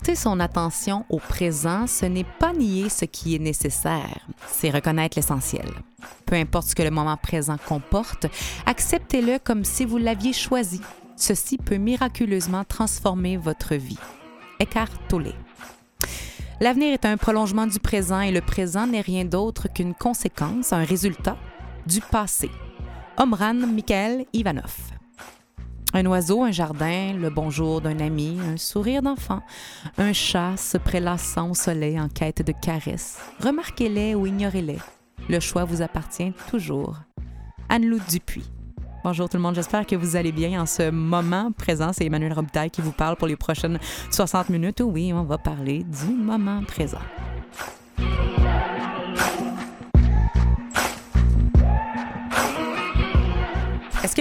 Porter son attention au présent, ce n'est pas nier ce qui est nécessaire, c'est reconnaître l'essentiel. Peu importe ce que le moment présent comporte, acceptez-le comme si vous l'aviez choisi. Ceci peut miraculeusement transformer votre vie. Eckhart Tolle. L'avenir est un prolongement du présent et le présent n'est rien d'autre qu'une conséquence, un résultat du passé. Omran Mikhail Ivanov. Un oiseau, un jardin, le bonjour d'un ami, un sourire d'enfant, un chat se prélassant au soleil en quête de caresses. Remarquez-les ou ignorez-les. Le choix vous appartient toujours. Anne-Lou Dupuis. Bonjour tout le monde, j'espère que vous allez bien en ce moment présent. C'est Emmanuel Robitaille qui vous parle pour les prochaines 60 minutes. Oui, on va parler du moment présent.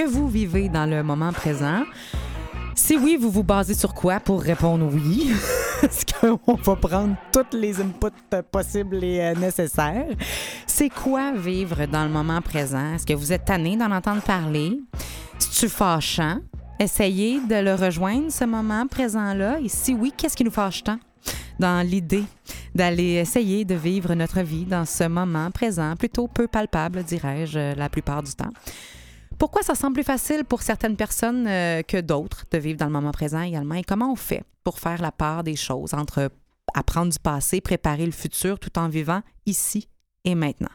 Que vous vivez dans le moment présent? Si oui, vous vous basez sur quoi pour répondre oui? Est-ce qu'on va prendre tous les inputs possibles et euh, nécessaires? C'est quoi vivre dans le moment présent? Est-ce que vous êtes tanné d'en entendre parler? C'est-tu fâchant? Essayez de le rejoindre, ce moment présent-là. Et si oui, qu'est-ce qui nous fâche tant? Dans l'idée d'aller essayer de vivre notre vie dans ce moment présent, plutôt peu palpable, dirais-je, la plupart du temps? Pourquoi ça semble plus facile pour certaines personnes euh, que d'autres de vivre dans le moment présent également? Et comment on fait pour faire la part des choses entre apprendre du passé, préparer le futur tout en vivant ici et maintenant?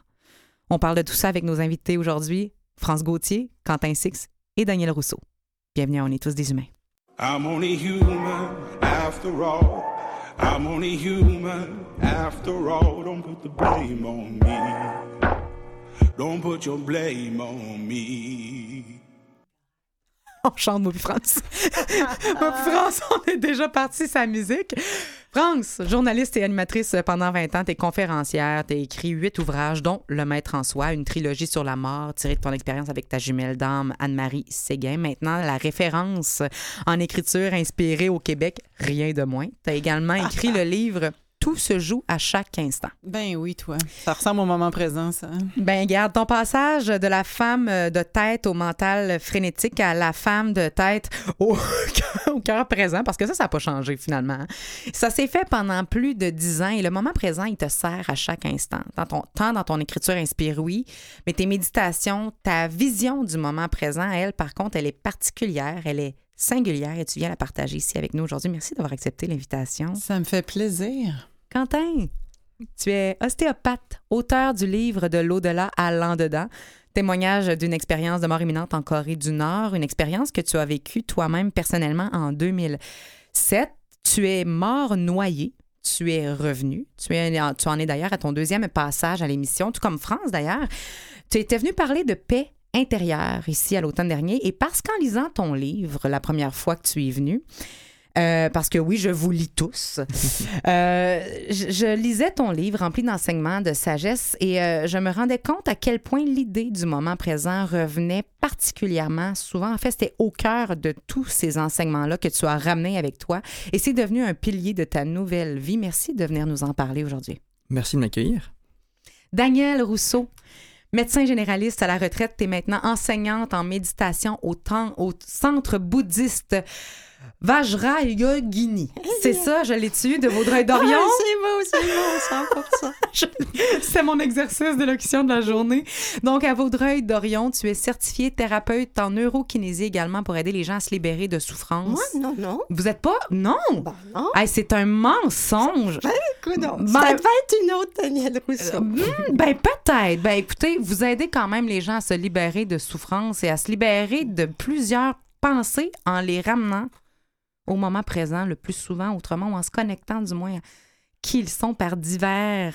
On parle de tout ça avec nos invités aujourd'hui, France Gauthier, Quentin Six et Daniel Rousseau. Bienvenue On est tous des humains. I'm only human after all. I'm only human after all. Don't put the blame on me. Don't put your blame on me. On chante, France. puis France, on est déjà parti sa musique. France, journaliste et animatrice pendant 20 ans, t'es conférencière, t'as écrit huit ouvrages, dont Le Maître en soi, une trilogie sur la mort tirée de ton expérience avec ta jumelle d'âme, Anne-Marie Séguin. Maintenant, la référence en écriture inspirée au Québec, rien de moins. T'as également écrit le livre tout se joue à chaque instant. Ben oui, toi. Ça ressemble au moment présent, ça. Ben garde ton passage de la femme de tête au mental frénétique à la femme de tête au, au cœur présent, parce que ça, ça n'a pas changé finalement. Ça s'est fait pendant plus de dix ans et le moment présent, il te sert à chaque instant. Dans ton, tant dans ton écriture inspire, oui, mais tes méditations, ta vision du moment présent, elle, par contre, elle est particulière, elle est singulière et tu viens la partager ici avec nous aujourd'hui. Merci d'avoir accepté l'invitation. Ça me fait plaisir. Quentin, tu es ostéopathe, auteur du livre De l'au-delà à l'en-dedans, témoignage d'une expérience de mort imminente en Corée du Nord, une expérience que tu as vécue toi-même personnellement en 2007. Tu es mort noyé. Tu es revenu. Tu, tu en es d'ailleurs à ton deuxième passage à l'émission, tout comme France d'ailleurs. Tu étais venu parler de paix intérieure ici à l'automne dernier et parce qu'en lisant ton livre la première fois que tu es venu, euh, parce que oui, je vous lis tous. Euh, je, je, lisais ton livre rempli d'enseignements, de sagesse, et euh, je me rendais compte à quel point l'idée du moment présent revenait particulièrement souvent. En fait, c'était au cœur de tous ces enseignements-là que tu as ramenés avec toi, et c'est devenu un pilier de ta nouvelle vie. Merci de venir nous en parler aujourd'hui. Merci de m'accueillir. Daniel Rousseau. Médecin généraliste à la retraite, tu es maintenant enseignante en méditation au, temps, au centre bouddhiste Vajrayogini. C'est ça, je l'ai tué de Vaudreuil-Dorion. Ah, c'est beau, c'est beau, 100%. C'est mon exercice de locution de la journée. Donc, à Vaudreuil-Dorion, tu es certifié thérapeute en neurokinésie également pour aider les gens à se libérer de souffrance. Moi, non, non. Vous êtes pas? Non. Ben, non. Hey, c'est un mensonge. Ben, écoute, non. Ben- Ça devait être une autre Danielle Rousseau. Hmm, ben peut-être. Ben écoutez, vous aidez quand même les gens à se libérer de souffrance et à se libérer de plusieurs pensées en les ramenant au moment présent le plus souvent, autrement, ou en se connectant du moins à qui ils sont par divers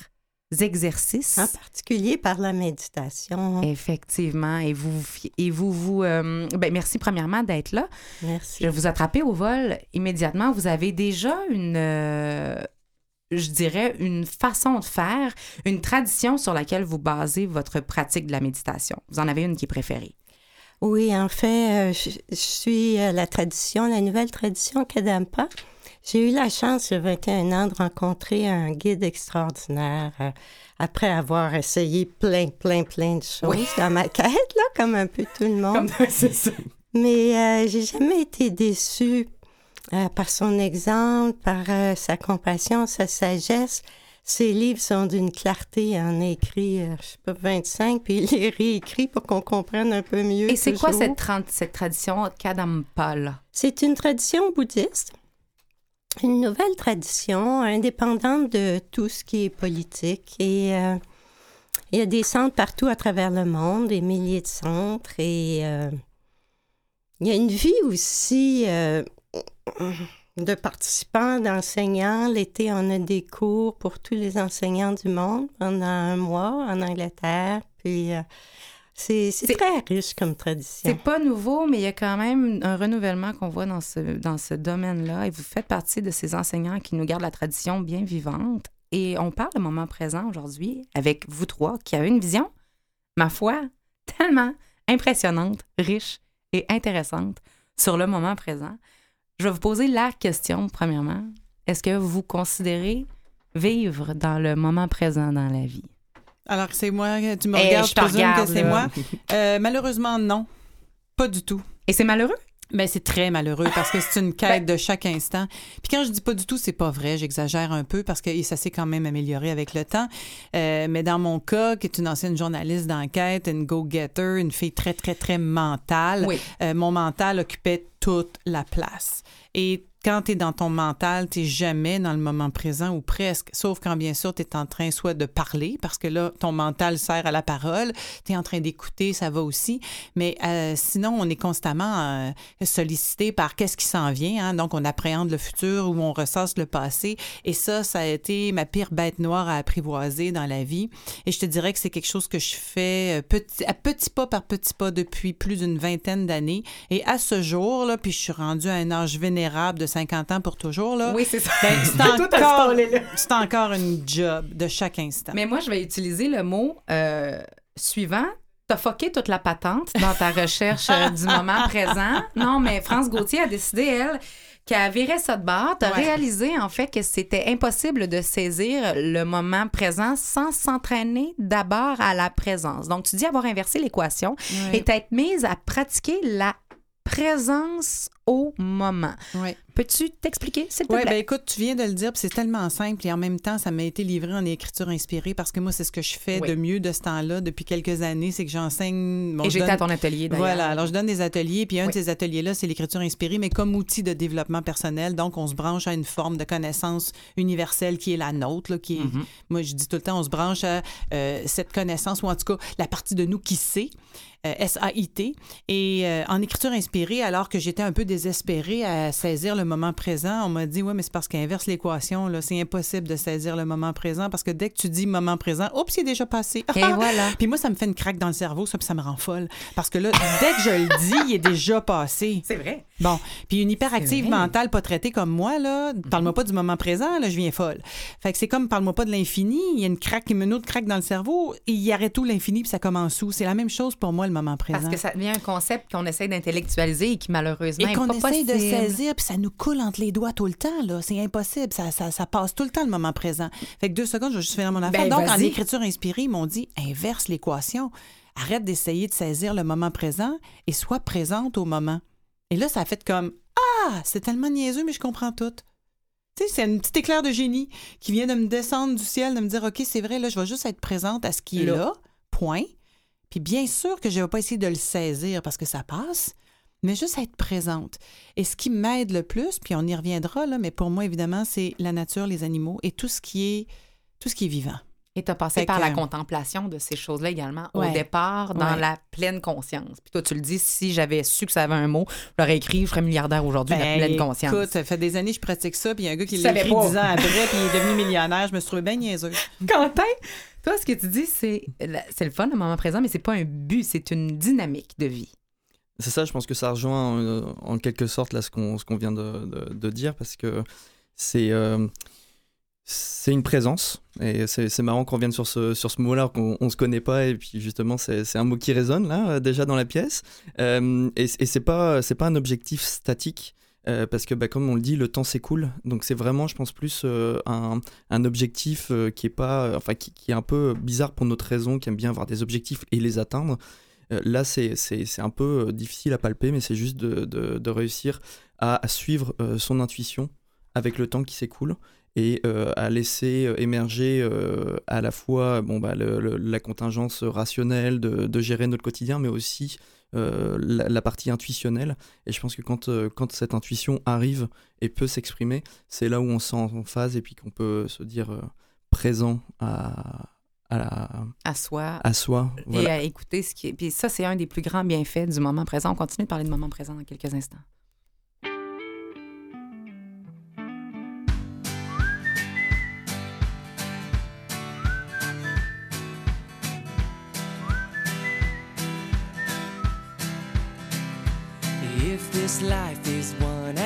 exercices. En particulier par la méditation. Effectivement. Et vous, et vous, vous euh, ben, merci premièrement d'être là. Merci. Je vous attraper au vol immédiatement. Vous avez déjà une, euh, je dirais, une façon de faire, une tradition sur laquelle vous basez votre pratique de la méditation. Vous en avez une qui est préférée. Oui, en fait, euh, je, je suis euh, la tradition, la nouvelle tradition Kadampa. J'ai eu la chance, il y a 21 ans, de rencontrer un guide extraordinaire euh, après avoir essayé plein, plein, plein de choses Oui. dans ma quête, là, comme un peu tout le monde. c'est ça. Mais euh, j'ai jamais été déçue euh, par son exemple, par sa compassion, sa sagesse. Ses livres sont d'une clarté. En a écrit, euh, je sais pas, 25, puis il les réécrit pour qu'on comprenne un peu mieux. Et c'est quoi cette, tran- cette tradition Kadampa, là? C'est une tradition bouddhiste, une nouvelle tradition indépendante de tout ce qui est politique. Et euh, il y a des centres partout à travers le monde, des milliers de centres. Et euh, il y a une vie aussi euh, de participants, d'enseignants. L'été, on a des cours pour tous les enseignants du monde pendant un mois en Angleterre. Puis euh, c'est très riche comme tradition. C'est pas nouveau, mais il y a quand même un renouvellement qu'on voit dans ce, dans ce domaine-là. Et vous faites partie de ces enseignants qui nous gardent la tradition bien vivante. Et on parle de moment présent aujourd'hui avec vous trois qui avez une vision, ma foi, tellement impressionnante, riche et intéressante sur le moment présent. Je vais vous poser la question, premièrement. Est-ce que vous considérez vivre dans le moment présent dans la vie? Alors, c'est moi, tu me Eh, regardes, je je, te présume regarde, que c'est moi. Euh, malheureusement, non. Pas du tout. Et c'est malheureux? Ben, c'est très malheureux parce que c'est une quête de chaque instant. Puis quand je dis pas du tout, c'est pas vrai. J'exagère un peu parce que et ça s'est quand même amélioré avec le temps. Euh, mais dans mon cas, qui est une ancienne journaliste d'enquête, une go-getter, une fille très, très, très mentale, Oui. euh, mon mental occupait toute la place. Et quand tu es dans ton mental, tu jamais dans le moment présent ou presque, sauf quand bien sûr tu es en train soit de parler, parce que là, ton mental sert à la parole, tu es en train d'écouter, ça va aussi, mais euh, sinon, on est constamment euh, sollicité par qu'est-ce qui s'en vient, hein? donc on appréhende le futur ou on ressasse le passé, et ça, ça a été ma pire bête noire à apprivoiser dans la vie, et je te dirais que c'est quelque chose que je fais euh, petit, à petit pas par petit pas depuis plus d'une vingtaine d'années, et à ce jour, là, puis je suis rendue à un âge vénérable de 50 ans pour toujours, là, Oui, c'est ça. ben, c'est encore, c'est encore une job de chaque instant. Mais moi, je vais utiliser le mot euh, suivant. T'as fucké toute la patente dans ta recherche euh, du moment présent? Non, mais France Gauthier a décidé, elle, qu'elle virait ça de bord. T'as Ouais. réalisé, en fait, que c'était impossible de saisir le moment présent sans s'entraîner d'abord à la présence. Donc, tu dis avoir inversé l'équation Ouais. et t'être mise à pratiquer la présence au moment. Ouais. Peux-tu t'expliquer, s'il te Oui, plaît? ben écoute, tu viens de le dire, puis c'est tellement simple et en même temps, ça m'a été livré en écriture inspirée parce que moi, c'est ce que je fais Oui. de mieux de ce temps-là depuis quelques années, c'est que j'enseigne. bon, et j'étais donne- à ton atelier, d'ailleurs. Voilà, alors je donne des ateliers, puis un Oui. de ces ateliers-là, c'est l'écriture inspirée, mais comme outil de développement personnel. Donc, on se branche à une forme de connaissance universelle qui est la nôtre, là, qui est, Mm-hmm. moi, je dis tout le temps, on se branche à euh, cette connaissance, ou en tout cas, la partie de nous qui sait. Euh, S-A-I-T. Et euh, en écriture inspirée, alors que j'étais un peu désespérée à saisir le moment présent, on m'a dit, ouais, mais c'est parce qu'inverse l'équation, là, c'est impossible de saisir le moment présent parce que dès que tu dis moment présent, oups, il est déjà passé. Et voilà. Puis moi, ça me fait une craque dans le cerveau, ça, puis ça me rend folle. Parce que là, dès que je le dis, il est déjà passé. C'est vrai. Bon, puis une hyperactive mentale pas traitée comme moi, là, parle-moi pas du moment présent, là, je viens folle. Fait que c'est comme parle-moi pas de l'infini, il y a une craque, une autre craque dans le cerveau, et il arrête tout l'infini, puis ça commence où? C'est la même chose pour moi, le moment présent. Parce que ça devient un concept qu'on essaie d'intellectualiser et qui malheureusement Et est qu'on pas essaye de saisir, puis ça nous coule entre les doigts tout le temps, là. C'est impossible. Ça, ça, ça passe tout le temps, le moment présent. Fait que deux secondes, je vais juste finir mon affaire. Ben, Donc, en écriture inspirée, ils m'ont dit inverse l'équation. Arrête d'essayer de saisir le moment présent et sois présente au moment. Et là, ça a fait comme Ah, c'est tellement niaiseux, mais je comprends tout. Tu sais, c'est une petite éclair de génie qui vient de me descendre du ciel, de me dire OK, c'est vrai, là, je vais juste être présente à ce qui est Là. là, point. Puis bien sûr que je ne vais pas essayer de le saisir parce que ça passe, mais juste être présente. Et ce qui m'aide le plus, puis on y reviendra, là, mais pour moi, évidemment, c'est la nature, les animaux et tout ce qui est, tout ce qui est vivant. Et tu as passé Fait par que- la contemplation de ces choses-là également au départ, dans Ouais. la pleine conscience. Puis toi, tu le dis, si j'avais su que ça avait un mot, je l'aurais écrit, je serais milliardaire aujourd'hui, la Ben, pleine conscience. Écoute, ça fait des années que je pratique ça, puis il y a un gars qui l'a écrit pas. dix ans après, puis il est devenu millionnaire. Je me suis trouvé bien niaiseux. Quentin, toi, ce que tu dis, c'est la- c'est le fun, le moment présent, mais c'est pas un but, c'est une dynamique de vie. C'est ça, je pense que ça rejoint euh, en quelque sorte là ce qu'on ce qu'on vient de, de- de dire parce que c'est euh, c'est une présence. Et c'est marrant qu'on vienne sur ce, sur ce mot-là qu'on on se connaît pas et puis justement c'est un mot qui résonne là euh, déjà dans la pièce. Euh, et, et c'est pas pas un objectif statique euh, parce que bah, comme on le dit le temps s'écoule. Donc c'est vraiment je pense plus un, un objectif qui est pas enfin qui, est un peu bizarre pour notre raison qui aime bien avoir des objectifs et les atteindre. Là, c'est un peu difficile à palper, mais c'est juste de, de- réussir à, suivre son intuition avec le temps qui s'écoule et euh, à laisser euh, émerger euh, à la fois bon, bah, le- le- la contingence rationnelle de, de gérer notre quotidien, mais aussi euh, la, la partie intuitionnelle. Et je pense que quand, quand cette intuition arrive et peut s'exprimer, c'est là où on se sent en phase et puis qu'on peut se dire présent à, à, la- À soi. à soi. Voilà. Et à écouter ce qui est. Puis ça, c'est un des plus grands bienfaits du moment présent. On continue de parler de moment présent dans quelques instants. Life is one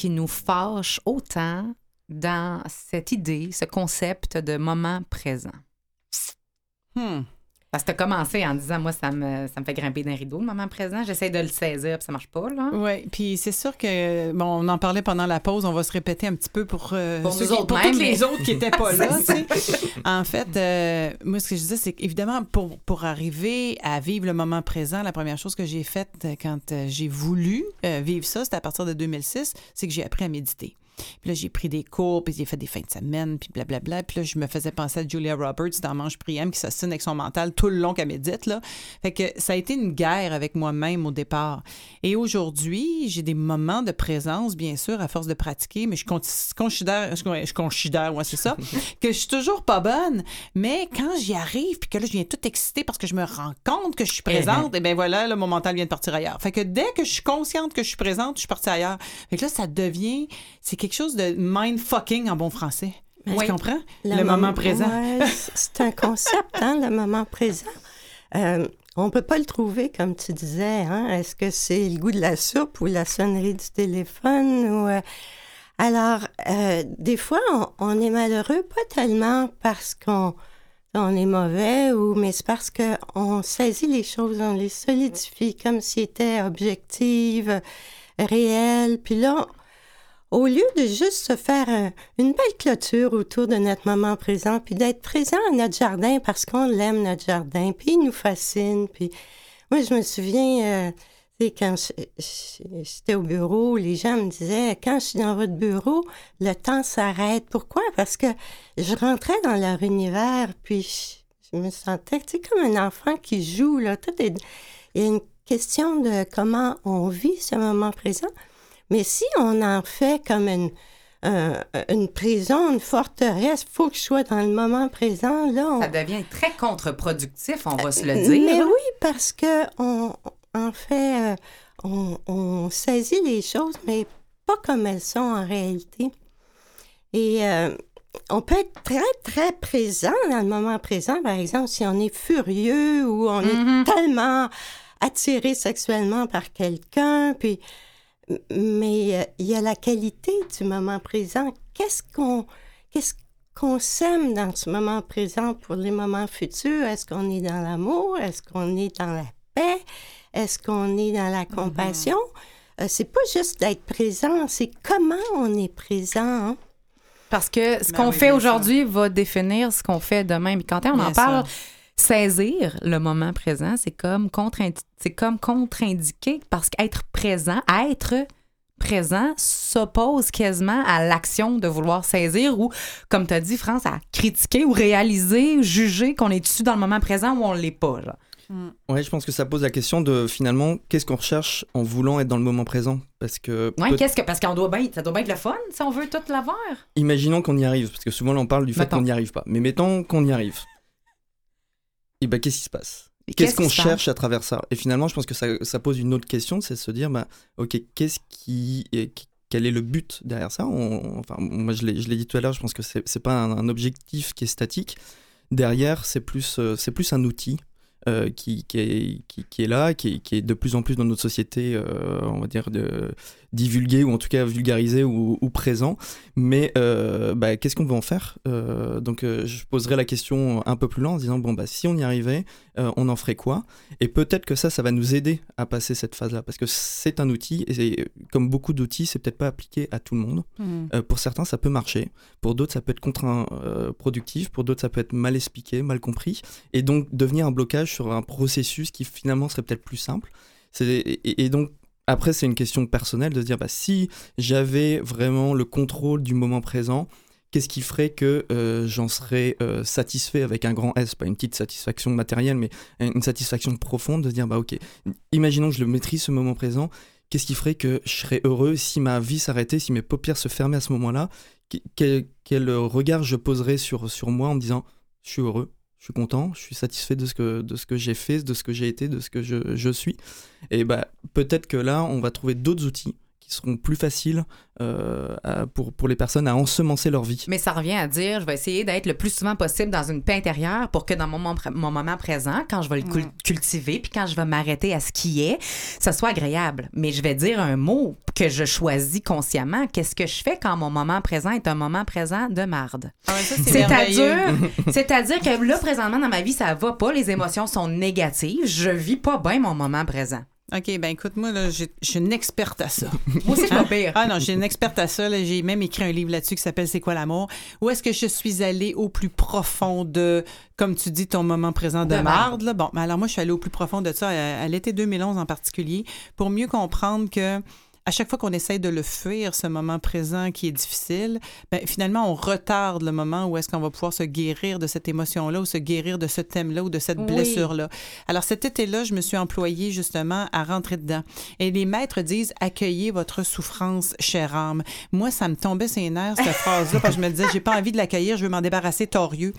qui nous fâche autant dans cette idée, ce concept de moment présent? Hmm. Parce que tu as commencé en disant, moi, ça me, ça me fait grimper d'un rideau, le moment présent. J'essaie de le saisir, puis ça marche pas, là. Oui, puis c'est sûr que, bon, on en parlait pendant la pause, on va se répéter un petit peu pour, euh, Pour ceux qui- pour toutes les mais- autres qui n'étaient pas là. En fait, euh, moi, ce que je disais, c'est qu'évidemment, pour, pour arriver à vivre le moment présent, la première chose que j'ai faite euh, quand euh, j'ai voulu euh, vivre ça, c'était à partir de 2006, c'est que j'ai appris à méditer. Puis là, j'ai pris des cours, puis j'ai fait des fins de semaine, puis blablabla. Puis là, je me faisais penser à Julia Roberts dans Manche Priam qui s'assine avec son mental tout le long qu'elle médite. Là. Fait que ça a été une guerre avec moi-même au départ. Et aujourd'hui, j'ai des moments de présence, bien sûr, à force de pratiquer, mais je con- considère, je, je considère, ouais, c'est ça, que je suis toujours pas bonne. Mais quand j'y arrive, puis que là, je viens tout excitée parce que je me rends compte que je suis présente, et bien voilà, là, mon mental vient de partir ailleurs. Fait que dès que je suis consciente que je suis présente, je suis partie ailleurs. Fait que là, ça devient, c'est quelque chose de mind-fucking en bon français. Oui. Tu comprends? Le, moment présent. ouais, c'est un concept, hein, le moment présent. Euh, on peut pas le trouver, comme tu disais. Hein? Est-ce que c'est le goût de la soupe ou la sonnerie du téléphone? Ou, euh, Alors, euh, des fois, on, on est malheureux, pas tellement parce qu'on on est mauvais, ou, mais c'est parce qu'on saisit les choses, on les solidifie comme si étaient objectives, réelles. Puis là, au lieu de juste se faire un- une belle clôture autour de notre moment présent, puis d'être présent à notre jardin parce qu'on l'aime, notre jardin, puis il nous fascine. Puis moi, je me souviens, euh, quand j'étais au bureau, les gens me disaient, quand je suis dans votre bureau, le temps s'arrête. Pourquoi? Parce que je rentrais dans leur univers, puis je, me sentais, comme un enfant qui joue, là. Il y a une question de comment on vit ce moment présent. Mais si on en fait comme une, un- une prison, une forteresse, faut que je sois dans le moment présent, là. on- Ça devient très contre-productif, on va se le dire. mais oui, parce que on, en fait, euh, on, on saisit les choses, mais pas comme elles sont en réalité. Et euh, on peut être très, très présent dans le moment présent, par exemple, si on est furieux ou on est tellement attiré sexuellement par quelqu'un, puis mais euh, il y a la qualité du moment présent. Qu'est-ce qu'on qu'est-ce qu'on sème dans ce moment présent pour les moments futurs? Est-ce qu'on est dans l'amour? Est-ce qu'on est dans la paix? Est-ce qu'on est dans la compassion? Euh, c'est pas juste d'être présent, c'est comment on est présent. hein? Parce que ce Ben qu'on oui, fait aujourd'hui va définir ce qu'on fait demain. Puis quand on Bien en parle. Saisir le moment présent, c'est comme contre c'est comme contre-indiqué parce qu'être présent, être présent s'oppose quasiment à l'action de vouloir saisir ou, comme tu as dit, France, à critiquer ou réaliser, juger qu'on est dessus dans le moment présent ou on l'est pas. Là. Ouais, je pense que ça pose la question de finalement qu'est-ce qu'on recherche en voulant être dans le moment présent? Parce que Ouais, qu'est-ce que parce qu'on doit bien, ça doit bien être le fun si on veut tout l'avoir. imaginons qu'on y arrive parce que souvent là, on parle du fait qu'on n'y arrive pas mais mettons qu'on y arrive et ben qu'est-ce qui se passe? Qu'est-ce qu'on cherche à travers ça? Et finalement, je pense que ça, ça pose une autre question, c'est de se dire, bah, ok, qu'est-ce qui, est- quel est le but derrière ça? On- Enfin, moi, je l'ai dit tout à l'heure, je pense que c'est c'est pas un, un objectif qui est statique. Derrière, c'est plus, euh, c'est plus un outil. euh, qui, qui, est, qui, qui est là, qui est, qui est de plus en plus dans notre société, euh, on va dire, de, divulgué ou en tout cas vulgarisé ou, ou présent. Mais euh, bah, qu'est-ce qu'on veut en faire? Euh, Donc euh, je poserai la question un peu plus loin en disant, bon, bah, si on y arrivait, on en ferait quoi? Et peut-être que ça, ça va nous aider à passer cette phase-là, parce que c'est un outil, et comme beaucoup d'outils, c'est peut-être pas appliqué à tout le monde. Euh, pour certains, ça peut marcher, pour d'autres, ça peut être contre-productif, pour d'autres, ça peut être mal expliqué, mal compris, et donc devenir un blocage sur un processus qui finalement serait peut-être plus simple. Et donc, après, c'est une question personnelle de se dire, bah, si j'avais vraiment le contrôle du moment présent, qu'est-ce qui ferait que euh, j'en serais euh, satisfait avec un grand S, pas une petite satisfaction matérielle, mais une satisfaction profonde de se dire, bah ok, imaginons que je le maîtrise ce moment présent, qu'est-ce qui ferait que je serais heureux si ma vie s'arrêtait, si mes paupières se fermaient à ce moment-là, Qu- quel, quel regard je poserais sur, sur moi en me disant, je suis heureux, je suis content, je suis satisfait de ce que, de ce que j'ai fait, de ce que j'ai été, de ce que je, suis. Et bah, peut-être que là, on va trouver d'autres outils qui seront plus faciles euh, à- pour, pour les personnes à ensemencer leur vie. Mais ça revient à dire, je vais essayer d'être le plus souvent possible dans une paix intérieure pour que dans mon, moment pr- mon moment présent, quand je vais le cul- cultiver, puis quand je vais m'arrêter à ce qui est, ça soit agréable. Mais je vais dire un mot que je choisis consciemment. Qu'est-ce que je fais quand mon moment présent est un moment présent de marde? Ah ouais. C'est-à-dire, c'est-à-dire que là, présentement, dans ma vie, ça va pas, les émotions sont négatives, je vis pas bien mon moment présent. OK, ben écoute, moi, là, j'ai- je suis une experte à ça. Moi aussi, je pas pire. Ah non, j'ai une experte à ça. là. J'ai même écrit un livre là-dessus qui s'appelle C'est quoi l'amour? Où est-ce que je suis allée au plus profond de, comme tu dis, ton moment présent de, De marde? là? Bon, mais alors moi, je suis allée au plus profond de ça à, à l'été 2011 en particulier pour mieux comprendre que à chaque fois qu'on essaye de le fuir, ce moment présent qui est difficile, ben, finalement, on retarde le moment où est-ce qu'on va pouvoir se guérir de cette émotion-là ou se guérir de ce thème-là ou de cette Oui. blessure-là. Alors, cet été-là, je me suis employée justement à rentrer dedans. Et les maîtres disent accueillez votre souffrance, chère âme. Moi, ça me tombait ses nerfs, cette phrase-là, parce que je me disais j'ai pas envie de l'accueillir, je veux m'en débarrasser torieux.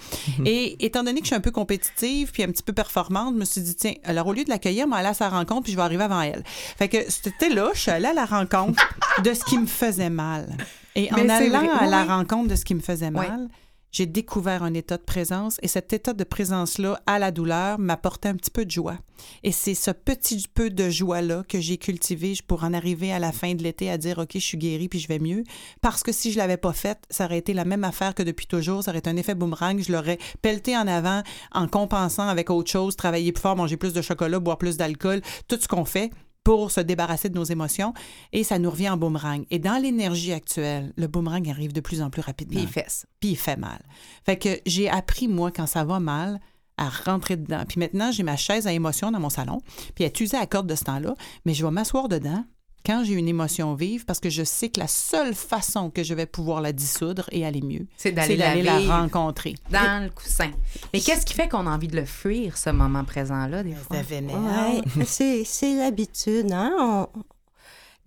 Et étant donné que je suis un peu compétitive puis un petit peu performante, je me suis dit tiens, alors au lieu de l'accueillir, moi, aller à sa rencontre puis je vais arriver avant elle. Fait que c'était là, je suis allée à la rencontre de ce qui me faisait mal. Et en Mais allant vrai, à oui, la rencontre de ce qui me faisait Oui. mal, j'ai découvert un état de présence et cet état de présence-là à la douleur m'apportait un petit peu de joie. Et c'est ce petit peu de joie-là que j'ai cultivé pour en arriver à la fin de l'été à dire OK, je suis guérie puis je vais mieux. Parce que si je l'avais pas faite, ça aurait été la même affaire que depuis toujours. Ça aurait été un effet boomerang. Je l'aurais pelleté en avant en compensant avec autre chose, travailler plus fort, manger plus de chocolat, boire plus d'alcool, tout ce qu'on fait pour se débarrasser de nos émotions et ça nous revient en boomerang. Et dans l'énergie actuelle, le boomerang arrive de plus en plus rapidement Puis il fesse. puis il fait mal. Fait que j'ai appris, moi, quand ça va mal, à rentrer dedans. Puis maintenant, j'ai ma chaise à émotion dans mon salon, puis elle est usée à corde de ce temps-là, mais je vais m'asseoir dedans quand j'ai une émotion vive parce que je sais que la seule façon que je vais pouvoir la dissoudre et aller mieux, C'est d'aller c'est d'aller la rencontrer. Dans le coussin. Mais qu'est-ce qui fait qu'on a envie de le fuir, ce moment présent-là, des fois? Ouais, c'est, c'est l'habitude, hein? On...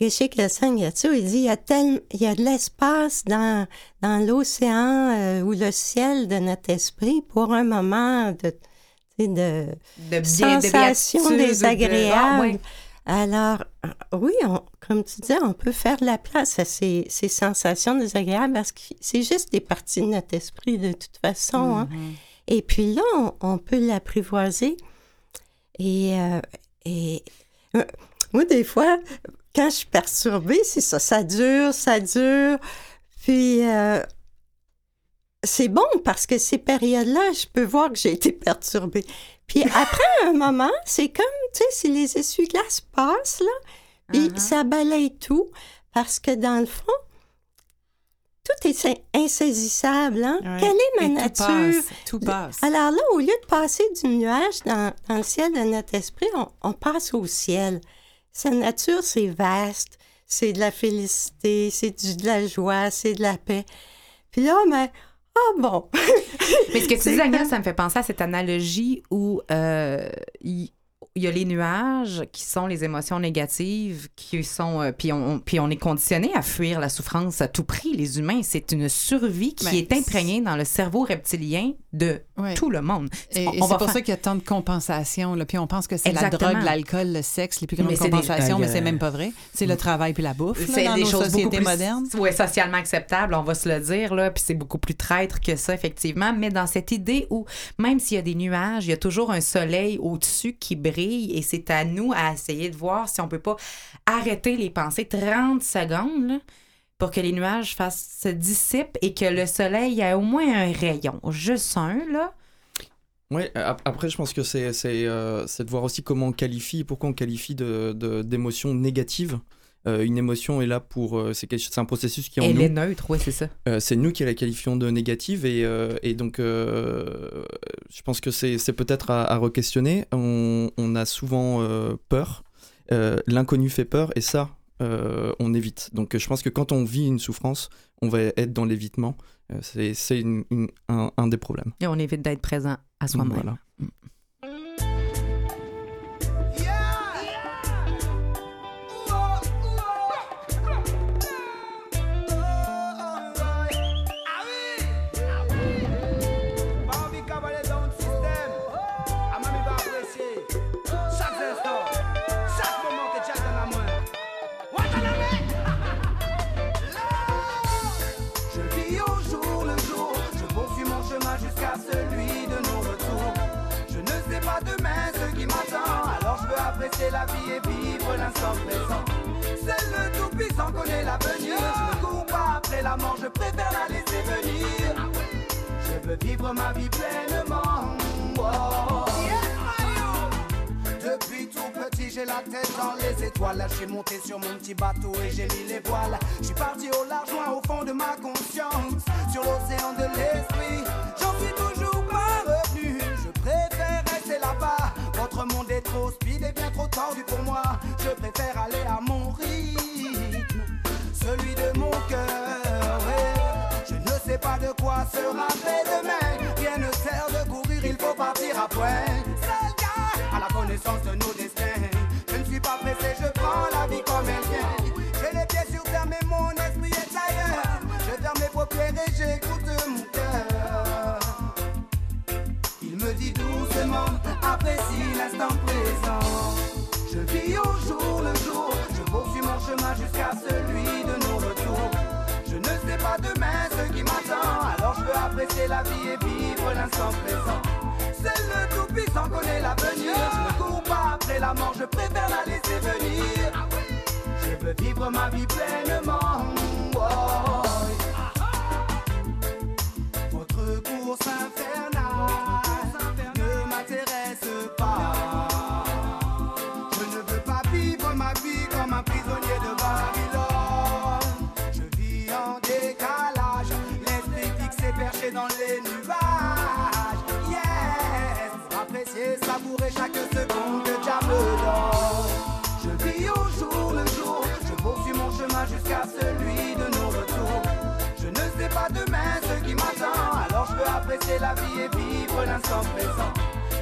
Geshe Kelsen Yatsu, il dit il y a, tel... il y a de l'espace dans, dans l'océan euh, ou le ciel de notre esprit pour un moment de, de De bien, de sensations béatitude, de-. Ah, ouais. Alors, euh, oui, on- comme tu dis, on peut faire de la place à ces, ces sensations désagréables parce que c'est juste des parties de notre esprit de toute façon. hein. Et puis là, on, on peut l'apprivoiser. Et, euh, et euh, moi, des fois, quand je suis perturbée, c'est ça, ça dure, ça dure. Puis, euh, c'est bon parce que ces périodes-là, je peux voir que j'ai été perturbée. Puis après un moment, c'est comme, tu sais, si les essuie-glaces passent, là, puis Uh-huh. ça balaye tout, parce que dans le fond, tout est sa- insaisissable. Hein? Ouais. Quelle est ma Et nature? Tout passe. Tout passe. Alors là, au lieu de passer du nuage dans, dans le ciel de notre esprit, on, on passe au ciel. Sa nature, c'est vaste. C'est de la félicité, c'est de la joie, c'est de la paix. Puis là, mais, ah bon. Mais ce que tu dis, Agnès, ça me fait penser à cette analogie où euh, il il y a les nuages qui sont les émotions négatives, qui sont. euh, puis, on, puis on est conditionné à fuir la souffrance à tout prix, les humains. C'est une survie qui Ben, est imprégnée dans le cerveau reptilien de tout le monde. Et, et c'est pour faire- ça qu'il y a tant de compensation. Là. Puis on pense que c'est la drogue, l'alcool, le sexe, les plus grandes Mais c'est des- compensations, y mais a- c'est même pas vrai. C'est le travail puis la bouffe C'est des nos choses beaucoup plus modernes. ouais, socialement acceptables, on va se le dire, là, puis c'est beaucoup plus traître que ça, effectivement. Mais dans cette idée où, même s'il y a des nuages, il y a toujours un soleil au-dessus qui brille et c'est à nous à essayer de voir si on peut pas arrêter les pensées 30 secondes, pour que les nuages fassent, se dissipent et que le soleil ait au moins un rayon, juste un, là. Oui, après, je pense que euh, c'est de voir aussi comment on qualifie, pourquoi on qualifie de- de- d'émotions négatives. Euh, une émotion est là pour. euh, c'est un processus qui est en Elle nous. est neutre, oui, c'est ça. Euh, c'est nous qui la qualifions de négative et, et donc je pense que c'est c'est peut-être à, à re-questionner. On, on a souvent peur, l'inconnu fait peur et ça, euh, on évite. Donc je pense que quand on vit une souffrance, on va être dans l'évitement. Euh, c'est c'est une- une- un, un des problèmes. Et on évite d'être présent à soi-même. Voilà. La laisser venir. Je veux vivre ma vie pleinement. Depuis tout petit, j'ai la tête dans les étoiles. J'ai monté sur mon petit bateau et j'ai mis les voiles. Je suis parti au large, loin au fond de ma conscience. Sur l'océan de l'esprit, j'en suis toujours pas revenu. Je préfère rester là-bas. Votre monde est trop speed et bien trop tordu pour moi. Je préfère aller à mon rythme, sera fait demain. Rien ne sert de courir, il faut partir à point. Gars à la connaissance de nos destins. Je ne suis pas pressé, je prends la vie comme elle vient. J'ai les pieds sur terre, mais mon esprit est ailleurs. Je ferme les paupières et j'écoute mon cœur. Il me dit doucement, apprécie l'instant présent. Je vis au jour le jour, je poursuis mon chemin jusqu'à celui de nos la vie et vivre l'instant présent. Seul le tout-puissant connaît l'avenir, je ne cours pas après la mort, je préfère la laisser venir. Je veux vivre ma vie pleinement. Oh. Votre course infernale apprécier la vie et vivre l'instant présent.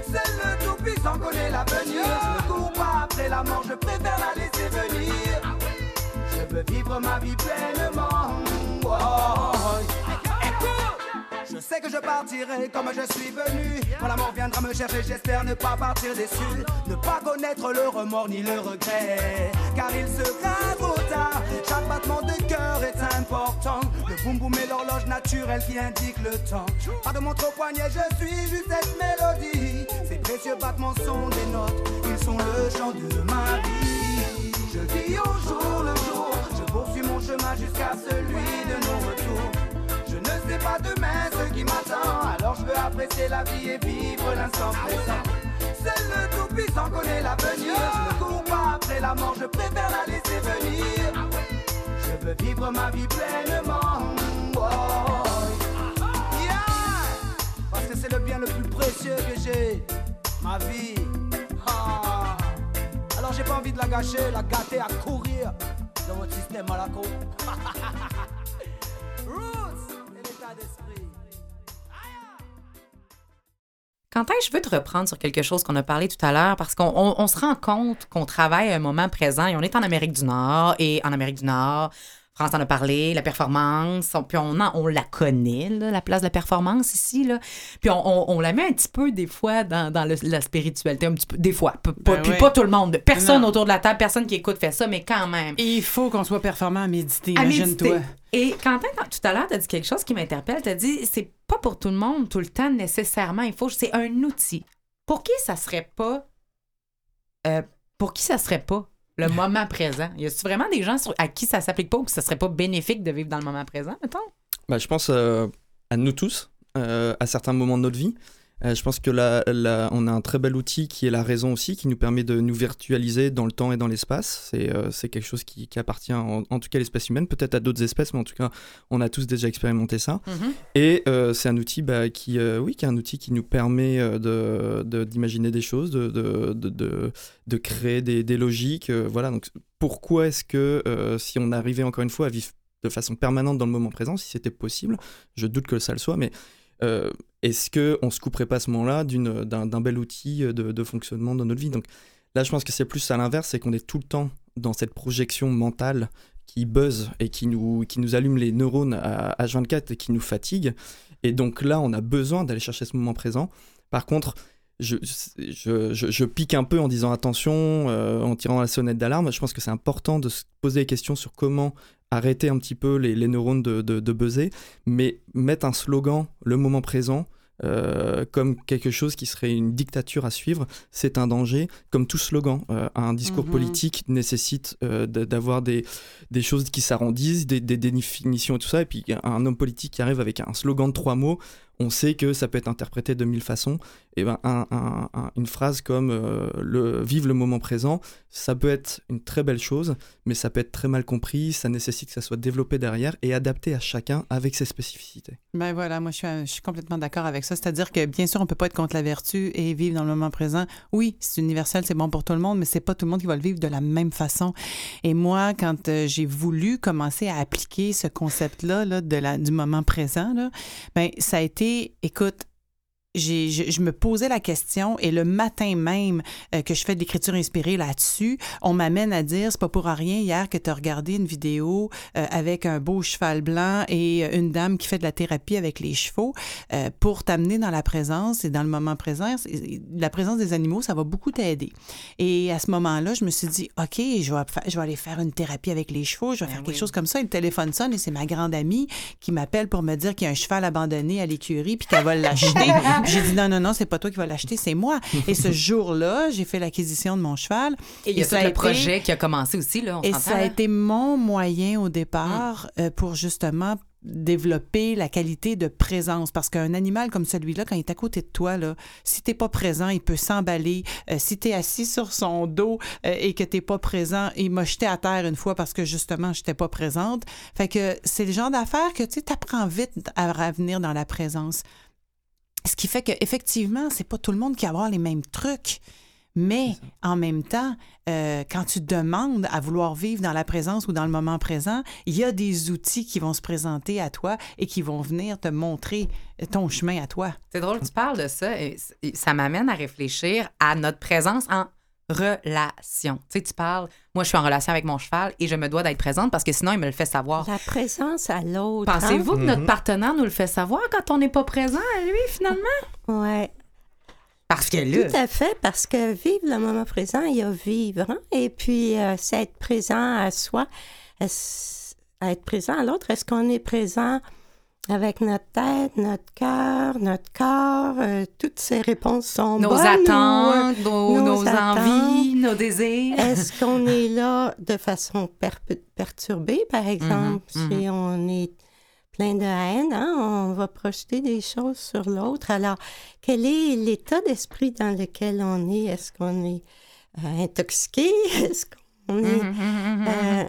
Seul le tout-puissant connaît l'avenir, je ne cours pas après la mort, je préfère la laisser venir. Je veux vivre ma vie pleinement. Oh. Je sais que je partirai comme je suis venu. Quand la mort viendra me chercher, j'espère ne pas partir déçu. Ne pas connaître le remords ni le regret. Car il sera trop tard. Chaque battement de cœur est important. Le boum boum est l'horloge naturelle qui indique le temps. Pas de montre au poignet, je suis juste cette mélodie. Ces précieux battements sont des notes. Ils sont le chant de ma vie. Je vis au jour le jour. Je poursuis mon chemin jusqu'à celui de nos retours. Je ne sais pas demain alors je veux apprécier la vie et vivre l'instant présent. Seul le tout-puissant connaît l'avenir, je ne cours pas après la mort, je préfère la laisser venir. Je veux vivre ma vie pleinement. Oh. Yeah. Parce que c'est le bien le plus précieux que j'ai, ma vie. Ah. Alors j'ai pas envie de la gâcher, la gâter à courir dans votre système à la con. Roots et l'état d'esprit. Quand est-ce que je veux te reprendre sur quelque chose qu'on a parlé tout à l'heure? Parce qu'on on- on se rend compte qu'on travaille à un moment présent et on est en Amérique du Nord. Et en Amérique du Nord, France en a parlé, la performance, on- puis on, en- on la connaît, là, la place de la performance ici. Là. Puis on, on- on la met un petit peu des fois dans, dans le- la spiritualité, un petit peu, des fois. P- Ben puis oui. pas tout le monde. Personne Non. autour de la table, personne qui écoute fait ça, mais quand même. Il faut qu'on soit performant à méditer, imagine-toi. Et Quentin, tout à l'heure, tu as dit quelque chose qui m'interpelle. Tu as dit c'est pas pour tout le monde tout le temps nécessairement. Il faut, c'est un outil. Pour qui ça serait pas. euh, pour qui ça serait pas? Le moment présent? Y a-t-il vraiment des gens à qui ça s'applique pas ou que ça serait pas bénéfique de vivre dans le moment présent, mettons? Bah, je pense euh, à nous tous, euh, à certains moments de notre vie. Euh, je pense que là, là, on a un très bel outil qui est la raison aussi, qui nous permet de nous virtualiser dans le temps et dans l'espace. C'est euh, c'est quelque chose qui, qui appartient en, en tout cas à l'espèce humaine, peut-être à d'autres espèces, mais en tout cas, on a tous déjà expérimenté ça. Et euh, c'est un outil bah, qui, euh, oui, qui est un outil qui nous permet de- de- d'imaginer des choses, de, créer des, des logiques. voilà. Donc, pourquoi est-ce que si on arrivait encore une fois à vivre de façon permanente dans le moment présent, si c'était possible, je doute que ça le soit, mais est-ce que on se couperait pas à ce moment-là d'un bel outil de, de fonctionnement dans notre vie? Donc là, je pense que c'est plus à l'inverse, c'est qu'on est tout le temps dans cette projection mentale qui buzz et qui nous, qui nous allume les neurones à H24 et qui nous fatigue. Et donc là, on a besoin d'aller chercher ce moment présent. Par contre, je pique un peu en disant attention, euh, en tirant la sonnette d'alarme. Je pense que c'est important de se poser des questions sur comment arrêter un petit peu les, les neurones de, de, de buzzer, mais mettre un slogan, le moment présent, euh, comme quelque chose qui serait une dictature à suivre, c'est un danger. Comme tout slogan, euh, un discours Mhm. politique nécessite euh, d'avoir des, des choses qui s'arrondissent, des, des définitions et tout ça. Et puis un homme politique qui arrive avec un slogan de trois mots, on sait que ça peut être interprété de mille façons. Et ben un- un- un- une phrase comme euh, le vive le moment présent, ça peut être une très belle chose, mais ça peut être très mal compris. Ça nécessite que ça soit développé derrière et adapté à chacun avec ses spécificités. Ben voilà, moi je suis, complètement d'accord avec ça. C'est-à-dire que bien sûr, on peut pas être contre la vertu et vivre dans le moment présent. Oui, c'est universel, c'est bon pour tout le monde, mais c'est pas tout le monde qui va le vivre de la même façon. Et moi, quand euh, j'ai voulu commencer à appliquer ce concept-là là, de du moment présent, ben ça a été, écoute, j'ai- je, je me posais la question et le matin même euh, que je fais de l'écriture inspirée là-dessus, on m'amène à dire, c'est pas pour rien hier que tu as regardé une vidéo euh, avec un beau cheval blanc et euh, une dame qui fait de la thérapie avec les chevaux euh, pour t'amener dans la présence et dans le moment présent. La présence des animaux, ça va beaucoup t'aider. Et à ce moment-là, je me suis dit, OK, je vais, je vais aller faire une thérapie avec les chevaux, je vais faire quelque chose comme ça. Et le téléphone sonne et c'est ma grande amie qui m'appelle pour me dire qu'il y a un cheval abandonné à l'écurie puis qu'elle va l'acheter. Puis J'ai dit, non, non, non, c'est pas toi qui vas l'acheter, c'est moi. Et ce jour-là, j'ai fait l'acquisition de mon cheval. Et il y a ça tout le été- projet qui a commencé aussi, là. On et ça a été mon moyen au départ Mm. euh, pour justement développer la qualité de présence parce qu'un animal comme celui-là quand il est à côté de toi là si t'es pas présent il peut s'emballer Euh, si t'es assis sur son dos euh, et que t'es pas présent il m'a jeté à terre une fois parce que justement j'étais pas présente fait que c'est le genre d'affaire que tu sais t'apprends vite à revenir dans la présence ce qui fait que effectivement c'est pas tout le monde qui va avoir les mêmes trucs mais en même temps, euh, quand tu demandes à vouloir vivre dans la présence ou dans le moment présent, il y a des outils qui vont se présenter à toi et qui vont venir te montrer ton chemin à toi. C'est drôle que tu parles de ça. Et ça m'amène à réfléchir à notre présence en relation. Tu sais, tu parles, moi, je suis en relation avec mon cheval et je me dois d'être présente parce que sinon, il me le fait savoir. La présence à l'autre. hein? Pensez-vous que notre partenaire nous le fait savoir quand on n'est pas présent à lui, finalement? Oui, Parce que là, tout à fait, parce que vivre le moment présent, il y a vivre. hein? Et puis, euh, c'est être présent à soi, à être présent à l'autre. Est-ce qu'on est présent avec notre tête, notre cœur, notre corps? euh, toutes ces réponses sont nos bonnes. ou, euh, attentes, nos, nos nos attentes. envies, nos désirs. Est-ce qu'on est là de façon per- perturbée, par exemple, Mhm, si on est plein de haine, hein, on va projeter des choses sur l'autre. Alors, quel est l'état d'esprit dans lequel on est? Est-ce qu'on est euh, intoxiqué? Est-ce qu'on est... Mhm, mhm, mhm. euh,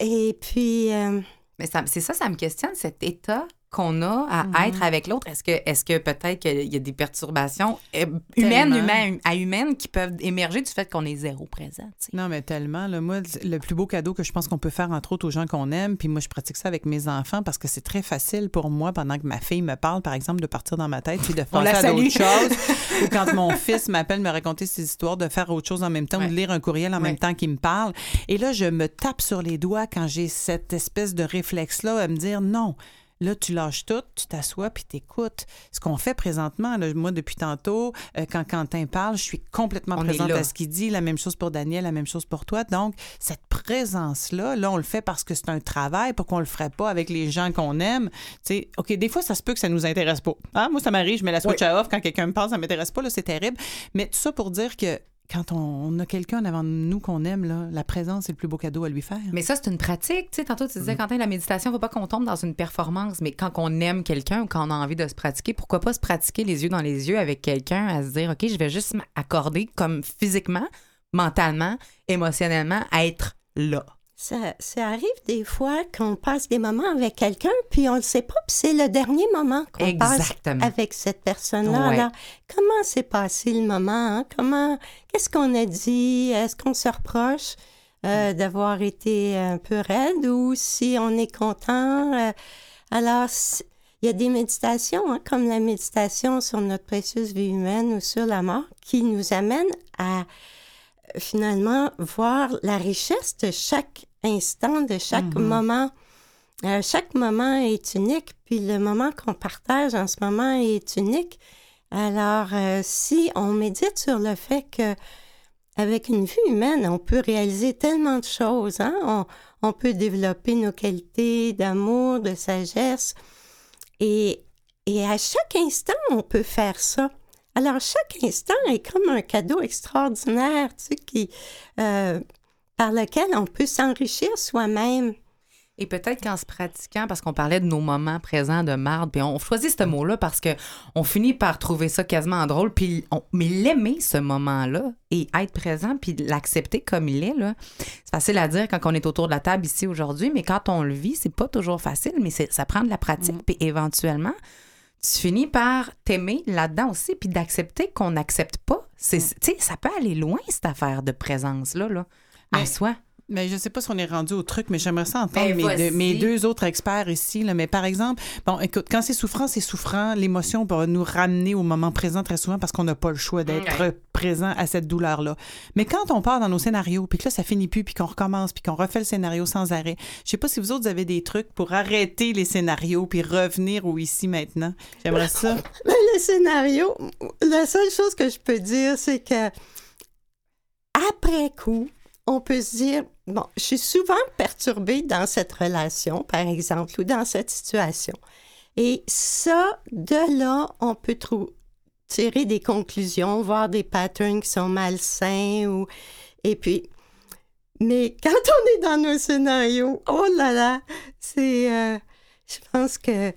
et puis, euh, Mais c'est ça, ça me questionne, cet état qu'on a à Mhm. être avec l'autre? Est-ce que, est que peut-être qu'il y a des perturbations euh, humaines, Tellement. humaines, à humaines qui peuvent émerger du fait qu'on est zéro présent? Non, mais tellement. Là, moi, le plus beau cadeau que je pense qu'on peut faire, entre autres, aux gens qu'on aime, puis moi, je pratique ça avec mes enfants parce que c'est très facile pour moi, pendant que ma fille me parle, par exemple, de partir dans ma tête puis de penser à d'autres choses. ou quand mon fils m'appelle me raconter ses histoires, de faire autre chose en même temps Ouais. ou de lire un courriel en Ouais. même temps qu'il me parle. Et là, je me tape sur les doigts quand j'ai cette espèce de réflexe-là à me dire non. Là, tu lâches tout, tu t'assois puis t'écoutes. Ce qu'on fait présentement, là, moi, depuis tantôt, euh, quand Quentin parle, je suis complètement On présente à ce qu'il dit. La même chose pour Daniel, la même chose pour toi. Donc, cette présence-là, là, on le fait parce que c'est un travail, pour qu'on le ferait pas avec les gens qu'on aime. Tu sais, OK, des fois, ça se peut que ça nous intéresse pas. Hein? Moi, ça m'arrive, je mets la switch à off quand quelqu'un me parle, ça m'intéresse pas, là, c'est terrible. Mais tout ça pour dire que quand on, on a quelqu'un devant nous qu'on aime, là, la présence, c'est le plus beau cadeau à lui faire. Mais ça, c'est une pratique. Tu sais, tantôt, tu disais, Quentin, la méditation, il ne faut pas qu'on tombe dans une performance. Mais quand on aime quelqu'un ou quand on a envie de se pratiquer, pourquoi pas se pratiquer les yeux dans les yeux avec quelqu'un à se dire, OK, je vais juste m'accorder comme physiquement, mentalement, émotionnellement, à être là. Ça, ça arrive des fois qu'on passe des moments avec quelqu'un, puis on ne le sait pas, puis c'est le dernier moment qu'on passe avec cette personne-là. Ouais. Alors, comment s'est passé le moment? hein? Comment, qu'est-ce qu'on a dit? Est-ce qu'on se reproche euh, d'avoir été un peu raide ou si on est content? euh, alors, il y a des méditations, hein, comme la méditation sur notre précieuse vie humaine ou sur la mort, qui nous amènent à finalement voir la richesse de chaque instant, de chaque Mhm. moment. Euh, chaque moment est unique, puis le moment qu'on partage en ce moment est unique. Alors, euh, si on médite sur le fait que avec une vie humaine, on peut réaliser tellement de choses. Hein? On, on peut développer nos qualités d'amour, de sagesse. Et, et à chaque instant, on peut faire ça. Alors, chaque instant est comme un cadeau extraordinaire, tu sais, qui, euh, par lequel on peut s'enrichir soi-même. Et peut-être qu'en se pratiquant, parce qu'on parlait de nos moments présents de marde, puis on choisit ce mot-là parce que on finit par trouver ça quasiment drôle, puis on- mais l'aimer ce moment-là et être présent puis l'accepter comme il est là, c'est facile à dire quand on est autour de la table ici aujourd'hui, mais quand on le vit, c'est pas toujours facile, mais c'est- ça prend de la pratique, puis éventuellement, tu finis par t'aimer là-dedans aussi, puis d'accepter qu'on n'accepte pas. C'est, tu sais, ça peut aller loin cette affaire de présence là, là, à Mais- soi. Mais je sais pas si on est rendu au truc, mais j'aimerais ça entendre Ben, mes, deux, mes deux autres experts ici. Là. Mais par exemple, bon, écoute, quand c'est souffrant, c'est souffrant. L'émotion va nous ramener au moment présent très souvent parce qu'on n'a pas le choix d'être présent à cette douleur-là. Mais quand on part dans nos scénarios, puis que là, ça finit plus, puis qu'on recommence, puis qu'on refait le scénario sans arrêt, je sais pas si vous autres avez des trucs pour arrêter les scénarios puis revenir au ici maintenant. J'aimerais ça. Mais le scénario, la seule chose que je peux dire, c'est que après coup, on peut se dire, bon, je suis souvent perturbée dans cette relation, par exemple, ou dans cette situation. Et ça, de là, on peut tirer des conclusions, voir des patterns qui sont malsains ou... Et puis... Mais quand on est dans nos scénarios, oh là là, c'est... euh, je pense que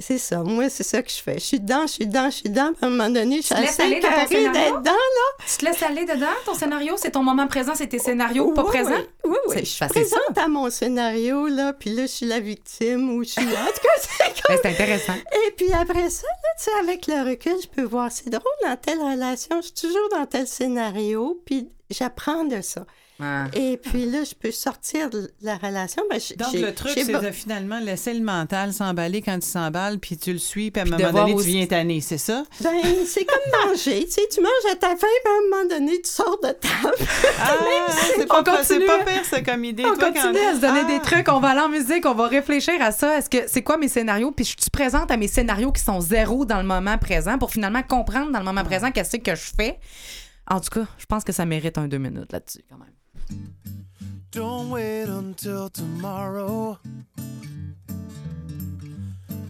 c'est ça. Moi, c'est ça que je fais. Je suis dedans, je suis dedans, je suis dedans. Puis à un moment donné, je suis assez d'être dedans, là. Tu te laisses aller dedans, ton scénario? C'est ton moment présent, c'est tes scénarios pas Oui, présents? Oui, oui, Je suis ça. présente à mon scénario, là, puis là, je suis la victime ou je suis... En tout cas, c'est comme... Ben, c'est intéressant. Et puis après ça, là, tu sais, avec le recul, je peux voir, c'est drôle, dans telle relation, je suis toujours dans tel scénario, puis j'apprends de ça. Ah. Et puis là, je peux sortir de la relation. Ben, j'ai- Donc, le truc, j'ai c'est de finalement laisser le mental s'emballer quand il s'emballe, puis tu le suis, puis à un moment donné, tu viens tanner, c'est ça? Ben, c'est comme manger. Tu sais, tu manges à ta faim, puis à un moment donné, tu sors de table. Ah, c'est pas, on continue. c'est pas pire, ça, comme idée. On Toi, quand- continue à se donner Ah. des trucs, on va aller en musique, on va réfléchir à ça. Est-ce que c'est quoi mes scénarios? Puis je suis présente à mes scénarios qui sont zéro dans le moment présent pour finalement comprendre dans le moment présent qu'est-ce que je fais. En tout cas, je pense que ça mérite un deux minutes là-dessus quand même. Don't wait until tomorrow.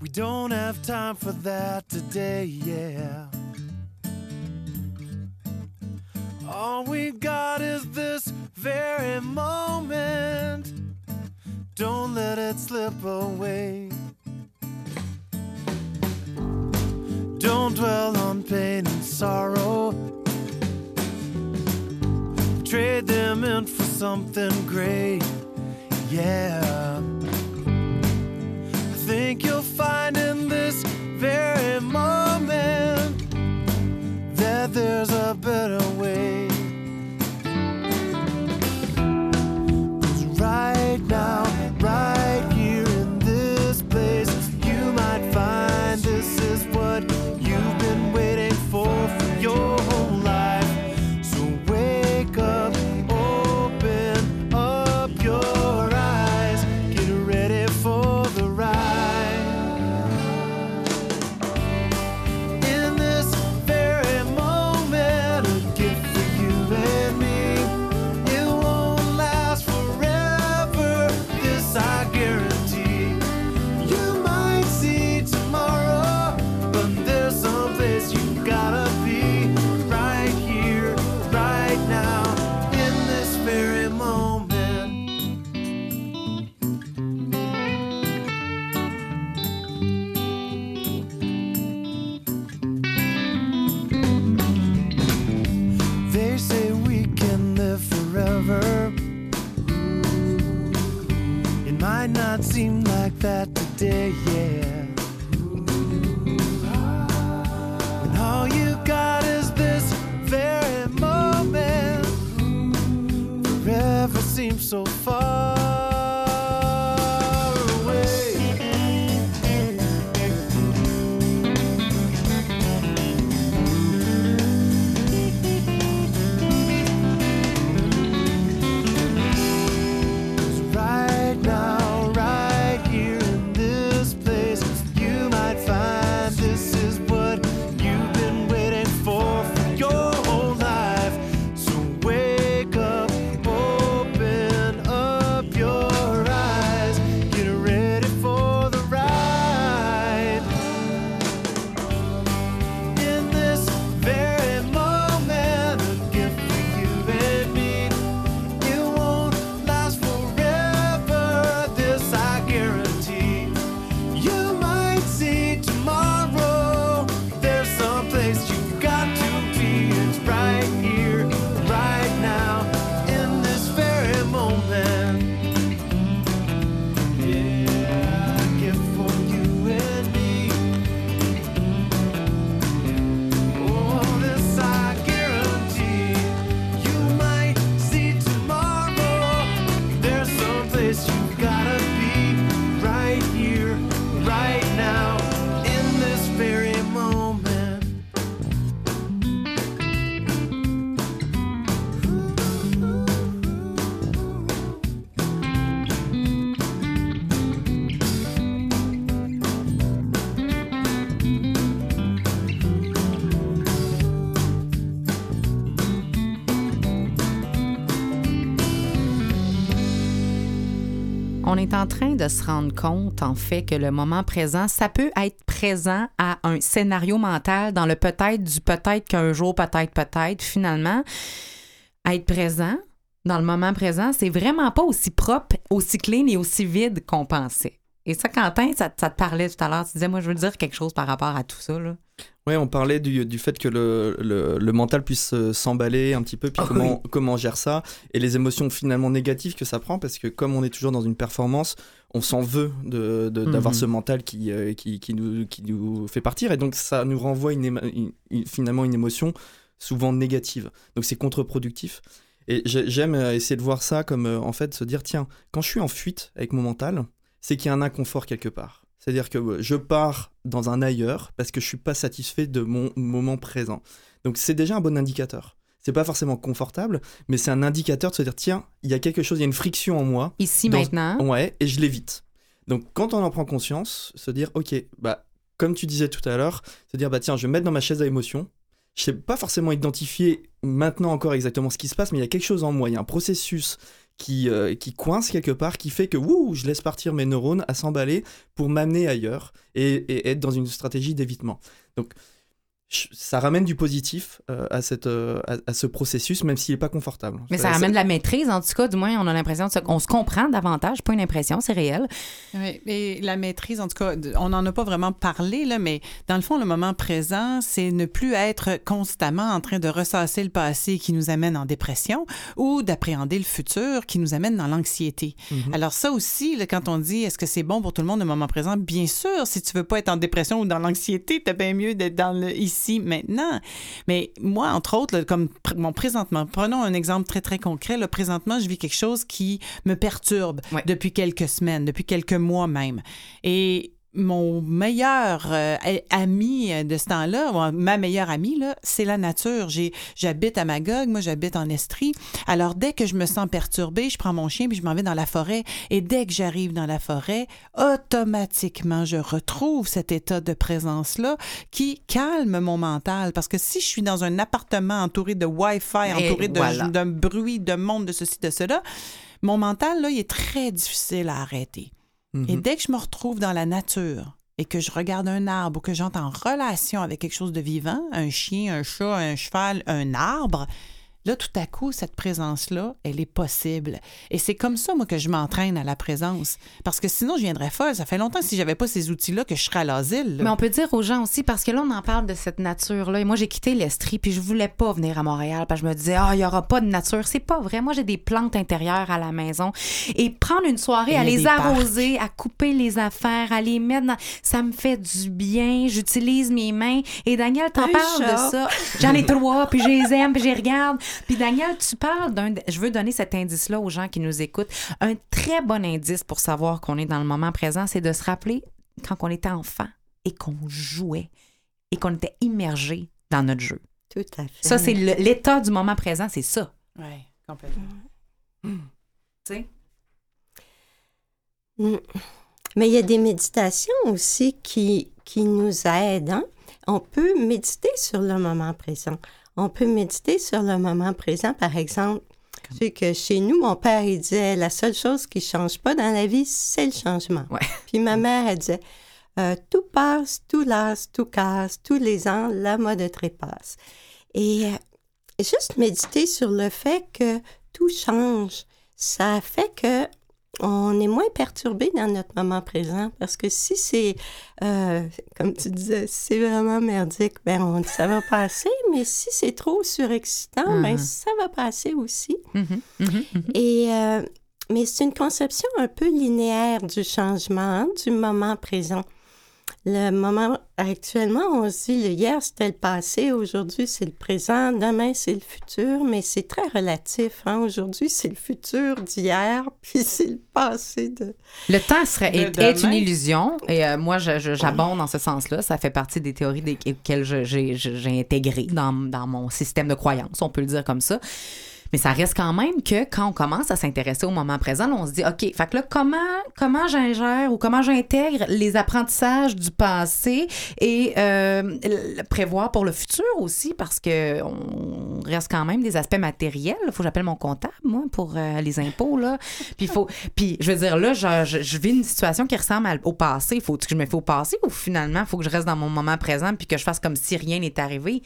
We don't have time for that today, yeah. All we got is this very moment. Don't let it slip away. Don't dwell on pain and sorrow. Trade them in for something great. Yeah. I think you'll find in this very moment that there's a better way. 'Cause right now, right on est en train de se rendre compte, en fait, que le moment présent, ça peut être présent à un scénario mental dans le peut-être du peut-être qu'un jour, peut-être, peut-être, finalement. Être présent dans le moment présent, c'est vraiment pas aussi propre, aussi clean et aussi vide qu'on pensait. Et ça, Quentin, ça, ça te parlait tout à l'heure. Tu disais, moi, je veux dire quelque chose par rapport à tout ça. Là. Ouais, on parlait du, du fait que le, le, le mental puisse euh, s'emballer un petit peu, puis Ah comment, comment on gère ça, et les émotions finalement négatives que ça prend, parce que comme on est toujours dans une performance, on s'en veut de- de- d'avoir Mhm. ce mental qui, euh, qui, qui, nous, qui nous fait partir, et donc ça nous renvoie une, éma- une- une- finalement une émotion souvent négative. Donc c'est contre-productif. Et j'ai- j'aime euh, essayer de voir ça comme, en fait, se dire, tiens, quand je suis en fuite avec mon mental, c'est qu'il y a un inconfort quelque part. C'est-à-dire que je pars dans un ailleurs parce que je suis pas satisfait de mon moment présent. Donc c'est déjà un bon indicateur. C'est pas forcément confortable, mais c'est un indicateur de se dire tiens, il y a quelque chose, il y a une friction en moi. Ici, Dans- maintenant. Ouais, et je l'évite. Donc quand on en prend conscience, se dire ok, bah comme tu disais tout à l'heure, se dire bah tiens, je vais me mettre dans ma chaise à émotion. Je sais pas forcément identifier maintenant encore exactement ce qui se passe, mais il y a quelque chose en moi, il y a un processus qui, euh, qui coince quelque part, qui fait que wouh, je laisse partir mes neurones à s'emballer pour m'amener ailleurs et, et être dans une stratégie d'évitement. Donc ça ramène du positif euh, à, cette, euh, à, à ce processus, même s'il n'est pas confortable. Mais ça ramène de la maîtrise, en tout cas, du moins, on a l'impression qu'on se comprend davantage, pas une impression, c'est réel. Oui, et la maîtrise, en tout cas, on n'en a pas vraiment parlé, là, mais dans le fond, le moment présent, c'est ne plus être constamment en train de ressasser le passé qui nous amène en dépression ou d'appréhender le futur qui nous amène dans l'anxiété. Mhm. Alors ça aussi, là, quand on dit est-ce que c'est bon pour tout le monde le moment présent, bien sûr, si tu veux pas être en dépression ou dans l'anxiété, t'as bien mieux d'être dans le ici, maintenant. Mais moi, entre autres, là, comme pr- mon présentement, prenons un exemple très, très concret. Là, présentement, je vis quelque chose qui me perturbe Ouais. depuis quelques semaines, depuis quelques mois même. Et mon meilleur euh, ami de ce temps-là, ma meilleure amie, là, c'est la nature. J'ai, j'habite à Magog, moi j'habite en Estrie. Alors dès que je me sens perturbée, je prends mon chien puis je m'en vais dans la forêt. Et dès que j'arrive dans la forêt, automatiquement je retrouve cet état de présence-là qui calme mon mental. Parce que si je suis dans un appartement entouré de Wi-Fi, Et entouré de- voilà. d'un bruit, de monde, de ceci, de cela, mon mental, là, il est très difficile à arrêter. Et Mhm. dès que je me retrouve dans la nature et que je regarde un arbre ou que j'entre en relation avec quelque chose de vivant, un chien, un chat, un cheval, un arbre, là, tout à coup, cette présence-là, elle est possible. Et c'est comme ça, moi, que je m'entraîne à la présence. Parce que sinon, je viendrais folle. Ça fait longtemps, si j'avais pas ces outils-là, que je serais à l'asile. Mais on peut dire aux gens aussi, parce que là, on en parle de cette nature-là. Et moi, j'ai quitté l'Estrie, puis je voulais pas venir à Montréal, parce que je me disais, ah, il y aura pas de nature. C'est pas vrai. Moi, j'ai des plantes intérieures à la maison. Et prendre une soirée à a les parcs. arroser, à couper les affaires, à les mettre dans... Ça me fait du bien. J'utilise mes mains. Et Daniel, t'en parles de ça. J'en ai trois, puis je les aime, puis je les regarde. Puis Daniel, tu parles d'un... Je veux donner cet indice-là aux gens qui nous écoutent. Un très bon indice pour savoir qu'on est dans le moment présent, c'est de se rappeler quand on était enfant et qu'on jouait et qu'on était immergé dans notre jeu. Tout à fait. Ça, c'est l'état du moment présent, c'est ça. Ouais, complètement. Tu sais? Mm. Mais il y a des méditations aussi qui, qui nous aident. hein. On peut méditer sur le moment présent. On peut méditer sur le moment présent, par exemple. Sais que chez nous, mon père, il disait la seule chose qui ne change pas dans la vie, c'est le changement. Ouais. Puis ma mère, elle disait euh, tout passe, tout lasse, tout casse, tous les ans, la mode trépasse. Et euh, juste méditer sur le fait que tout change, ça fait que on est moins perturbé dans notre moment présent parce que si c'est, euh, comme tu disais, si c'est vraiment merdique, ben on, ça va passer, mais si c'est trop surexcitant, ben Mhm. ça va passer aussi. Mhm, mhm, mhm. Et, euh, mais c'est une conception un peu linéaire du changement, hein, du moment présent. Le moment, actuellement, on se dit, le hier, c'était le passé, aujourd'hui, c'est le présent, demain, c'est le futur, mais c'est très relatif. Hein? Aujourd'hui, c'est le futur d'hier, puis c'est le passé de... Le temps serait, est, est une illusion et euh, moi, j'abonde dans ce sens-là. Ça fait partie des théories des- auxquelles je- j'ai je- j'ai intégré dans, dans mon système de croyance, on peut le dire comme ça. Mais ça reste quand même que quand on commence à s'intéresser au moment présent, on se dit, OK, fait que là, comment, comment j'ingère ou comment j'intègre les apprentissages du passé et euh, prévoir pour le futur aussi, parce que on reste quand même des aspects matériels. Il faut que j'appelle mon comptable, moi, pour euh, les impôts, là. Puis, faut, puis je veux dire, là, je, vis une situation qui ressemble au passé. Il faut que je me fais au passé ou finalement, il faut que je reste dans mon moment présent puis que je fasse comme si rien n'est arrivé?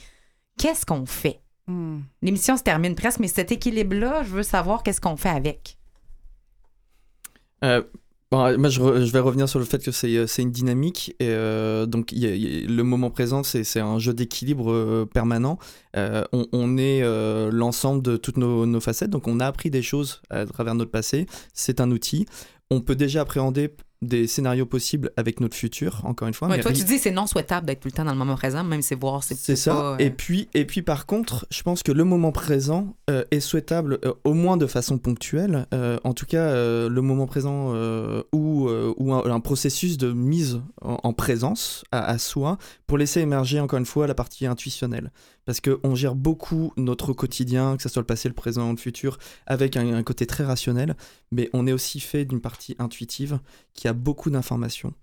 Qu'est-ce qu'on fait? Hmm. L'émission se termine presque, mais cet équilibre-là, je veux savoir qu'est-ce qu'on fait avec. Euh, bon, moi, je, vais revenir sur le fait que c'est euh, une dynamique. Et, euh, donc, le moment présent, c'est un jeu d'équilibre euh, permanent. Euh, on, est euh, l'ensemble de toutes nos, nos facettes. Donc, on a appris des choses à travers notre passé. C'est un outil. On peut déjà appréhender des scénarios possibles avec notre futur, encore une fois. Ouais, mais toi, tu dis c'est non souhaitable d'être tout le temps dans le moment présent, même si c'est voir, c'est c'est ça. pas, euh, Et puis, et puis par contre, je pense que le moment présent euh, est souhaitable, euh, au moins de façon ponctuelle. Euh, en tout cas, le moment présent euh, ou, ou un, processus de mise en, en présence à, soi pour laisser émerger encore une fois la partie intuitionnelle. Parce qu'on gère beaucoup notre quotidien, que ce soit le passé, le présent, le futur, avec un, un côté très rationnel. Mais on est aussi fait d'une partie intuitive qui a beaucoup d'informations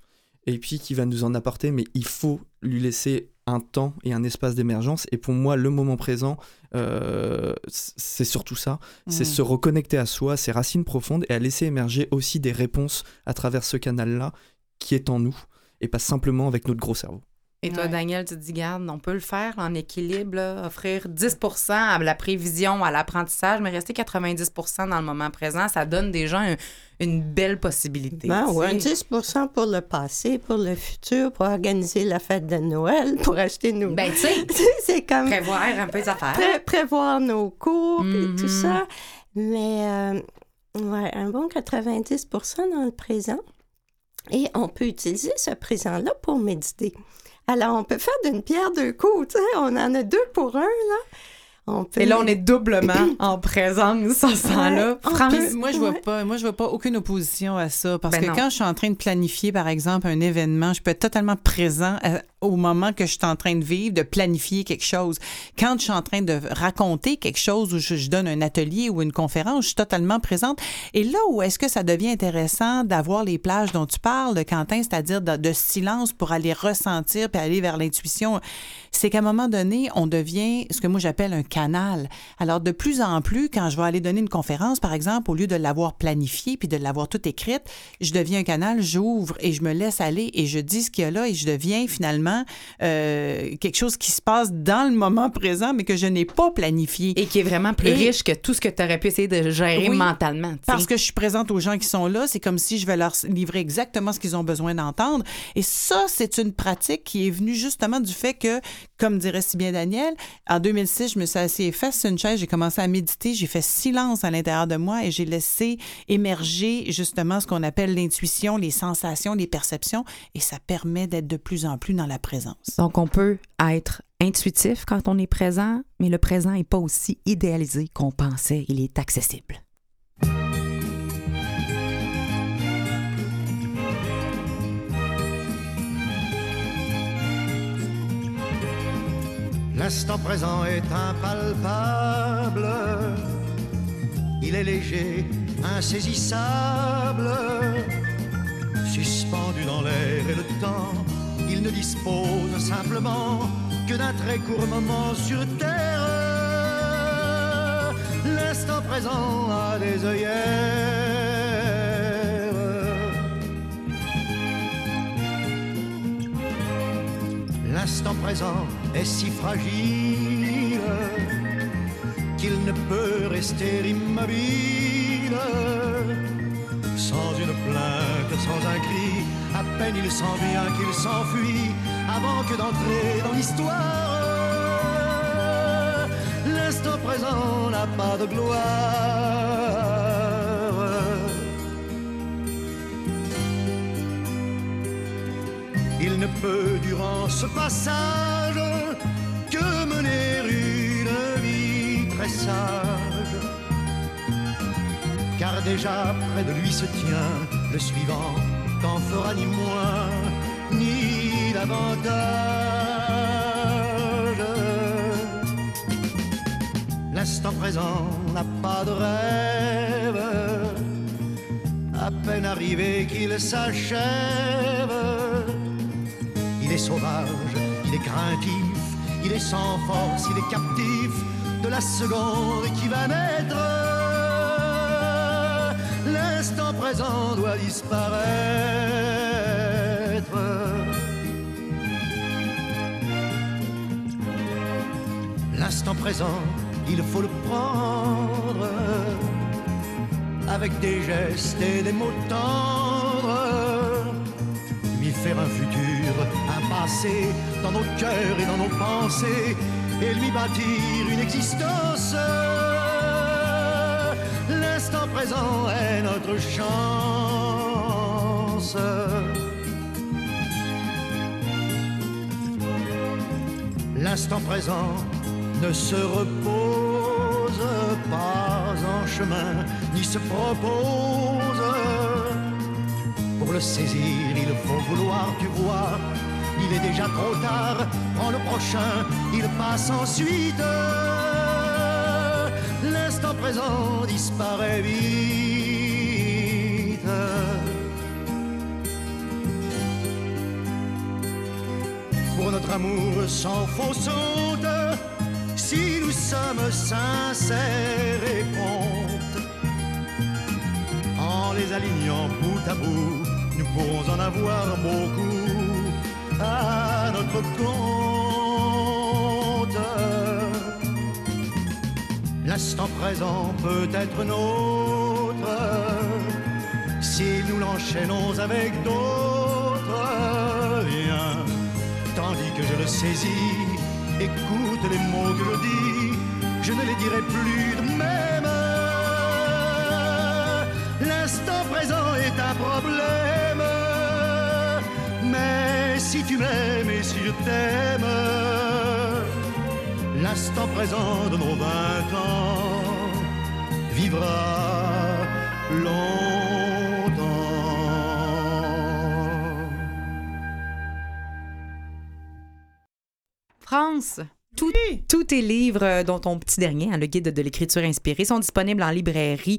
et puis qui va nous en apporter, mais il faut lui laisser un temps et un espace d'émergence. Et pour moi, le moment présent, euh, c'est surtout ça. C'est Mm. se reconnecter à soi, ses racines profondes, et à laisser émerger aussi des réponses à travers ce canal-là qui est en nous, et pas simplement avec notre gros cerveau. Et toi, Ouais. Daniel, tu te dis, garde, on peut le faire en équilibre, là, offrir 10% à la prévision, à l'apprentissage, mais rester 90% dans le moment présent, ça donne déjà un- une belle possibilité. Ben, sais. 10% pour le passé, pour le futur, pour organiser la fête de Noël, pour acheter nos... Ben, tu sais, c'est comme prévoir un peu les affaires. pré- prévoir nos cours et tout Mhm. ça. Mais, euh, ouais, un bon 90 dans le présent. Et on peut utiliser ce présent-là pour méditer. Alors, on peut faire d'une pierre deux coups, tu sais. On en a deux pour un, là. On peut Et là, on est doublement en présence en ce temps-là. Ouais, on France, peut- Moi, je vois Ouais. pas, moi, je vois pas aucune opposition à ça. Parce Ben que non. quand je suis en train de planifier, par exemple, un événement, je peux être totalement présent à- au moment que je suis en train de vivre, de planifier quelque chose. Quand je suis en train de raconter quelque chose ou je, donne un atelier ou une conférence, je suis totalement présente. Et là où est-ce que ça devient intéressant d'avoir les plages dont tu parles, Quentin, c'est-à-dire de, de silence pour aller ressentir puis aller vers l'intuition, c'est qu'à un moment donné, on devient ce que moi j'appelle un canal. Alors, de plus en plus, quand je vais aller donner une conférence, par exemple, au lieu de l'avoir planifiée puis de l'avoir toute écrite, je deviens un canal, j'ouvre et je me laisse aller et je dis ce qu'il y a là et je deviens finalement euh, quelque chose qui se passe dans le moment présent, mais que je n'ai pas planifié. et qui est vraiment plus Et- riche que tout ce que tu aurais pu essayer de gérer Oui, mentalement. Parce que je suis présente aux gens qui sont là, c'est comme si je vais leur livrer exactement ce qu'ils ont besoin d'entendre. Et ça, c'est une pratique qui est venue justement du fait que, comme dirait si bien Daniel, en 2006, je me suis assise face sur une chaise, j'ai commencé à méditer, j'ai fait silence à l'intérieur de moi et j'ai laissé émerger justement ce qu'on appelle l'intuition, les sensations, les perceptions, et ça permet d'être de plus en plus dans la présence. Donc, on peut être intuitif quand on est présent, mais le présent n'est pas aussi idéalisé qu'on pensait. Il est accessible. L'instant présent est impalpable, il est léger, insaisissable, suspendu dans l'air et le temps, il ne dispose simplement que d'un très court moment sur terre. L'instant présent a des œillères. L'instant présent est si fragile qu'il ne peut rester immobile. Sans une plainte, sans un cri, à peine il sent bien qu'il s'enfuit avant que d'entrer dans l'histoire. L'instant présent n'a pas de gloire. Il ne peut durant ce passage que mener une vie très sage. Car déjà près de lui se tient le suivant, qu'en fera ni moins ni davantage. L'instant présent n'a pas de rêve. À peine arrivé qu'il s'achève. Il est sauvage, il est craintif, il est sans force, il est captif de la seconde qui va naître. L'instant présent doit disparaître. L'instant présent, il faut le prendre avec des gestes et des mots tendres. Lui faire un futur, un passé dans nos cœurs et dans nos pensées et lui bâtir une existence. Présent est notre chance. L'instant présent ne se repose pas en chemin, ni se propose. Pour le saisir, il faut vouloir, tu vois. Il est déjà trop tard, prends le prochain, il passe ensuite. L'instant présent disparaît vite. Notre amour sans fausse honte, si nous sommes sincères et promptes, en les alignant bout à bout, nous pourrons en avoir beaucoup à notre compte. L'instant présent peut être nôtre si nous l'enchaînons avec d'autres. Que je le saisis, écoute les mots que je dis, je ne les dirai plus de même. L'instant présent est un problème, mais si tu m'aimes et si je t'aime, l'instant présent de nos vingt ans vivra longtemps. France, tout, tous tes livres, euh, dont ton petit dernier, hein, le guide de l'écriture inspirée, sont disponibles en librairie,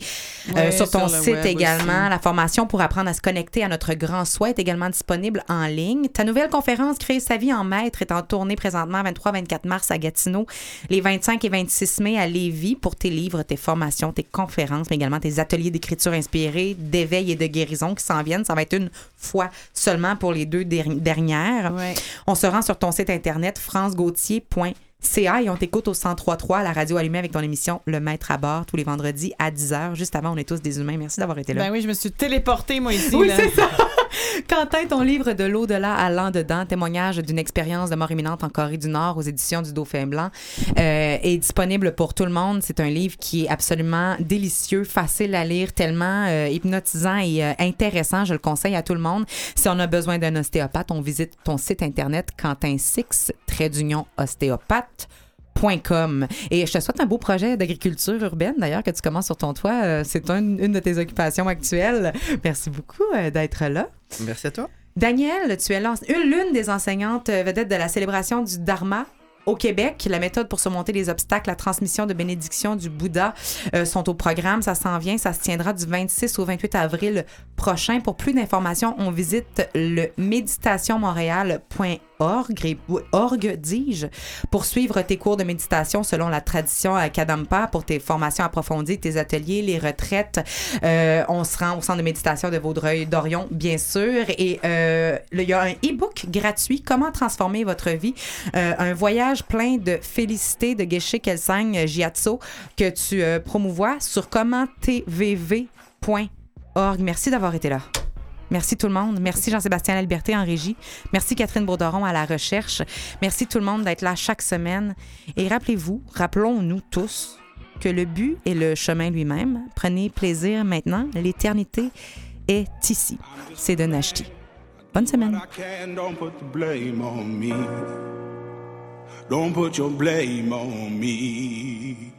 euh, sur ton sur site également. aussi. La formation pour apprendre à se connecter à notre grand soi est également disponible en ligne. Ta nouvelle conférence Créer sa vie en maître est en tournée présentement 23-24 mars à Gatineau, les 25 et 26 mai à Lévis pour tes livres, tes formations, tes conférences, mais également tes ateliers d'écriture inspirée, d'éveil et de guérison qui s'en viennent. Ça va être une fois seulement pour les deux der- dernières. Ouais. On se rend sur ton site internet francegauthier.ca et on t'écoute au 1033 à la radio allumée avec ton émission Le Maître à bord tous les vendredis à 10h. Juste avant, on est tous des humains. Merci d'avoir été là. Ben oui, je me suis téléportée, moi, ici. Oui, c'est ça. Quentin, ton livre de l'au-delà à l'en-dedans, témoignage d'une expérience de mort imminente en Corée du Nord aux éditions du Dauphin Blanc, euh, est disponible pour tout le monde. C'est un livre qui est absolument délicieux, facile à lire, tellement euh, hypnotisant et euh, intéressant. Je le conseille à tout le monde. Si on a besoin d'un ostéopathe, on visite ton site internet quentin6 ostéopathe Com. Et je te souhaite un beau projet d'agriculture urbaine, d'ailleurs, que tu commences sur ton toit. Euh, C'est un- une de tes occupations actuelles. Merci beaucoup euh, d'être là. Merci à toi. Daniel, tu es une- l'une des enseignantes euh, vedettes de la célébration du Dharma. Au Québec, la méthode pour surmonter les obstacles, la transmission de bénédictions du Bouddha euh, sont au programme. Ça s'en vient. Ça se tiendra du 26 au 28 avril prochain. Pour plus d'informations, on visite le org, dis-je, pour suivre tes cours de méditation selon la tradition à Kadampa, pour tes formations approfondies, tes ateliers, les retraites. Euh, on se rend au centre de méditation de Vaudreuil-Dorion, bien sûr. Et euh, il y a un e-book gratuit, Comment transformer votre vie. Un voyage plein de félicité de Geshe Kelsang Jiatso que tu euh, promouvois sur commentvv.org. Merci d'avoir été là. Merci tout le monde. Merci Jean-Sébastien Laliberté en régie. Merci Catherine Bourderon à la recherche. Merci tout le monde d'être là chaque semaine. Et rappelez-vous, rappelons-nous tous que le but est le chemin lui-même. Prenez plaisir maintenant. L'éternité est ici. C'est de Nashti. Bonne semaine. Don't put your blame on me.